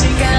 together.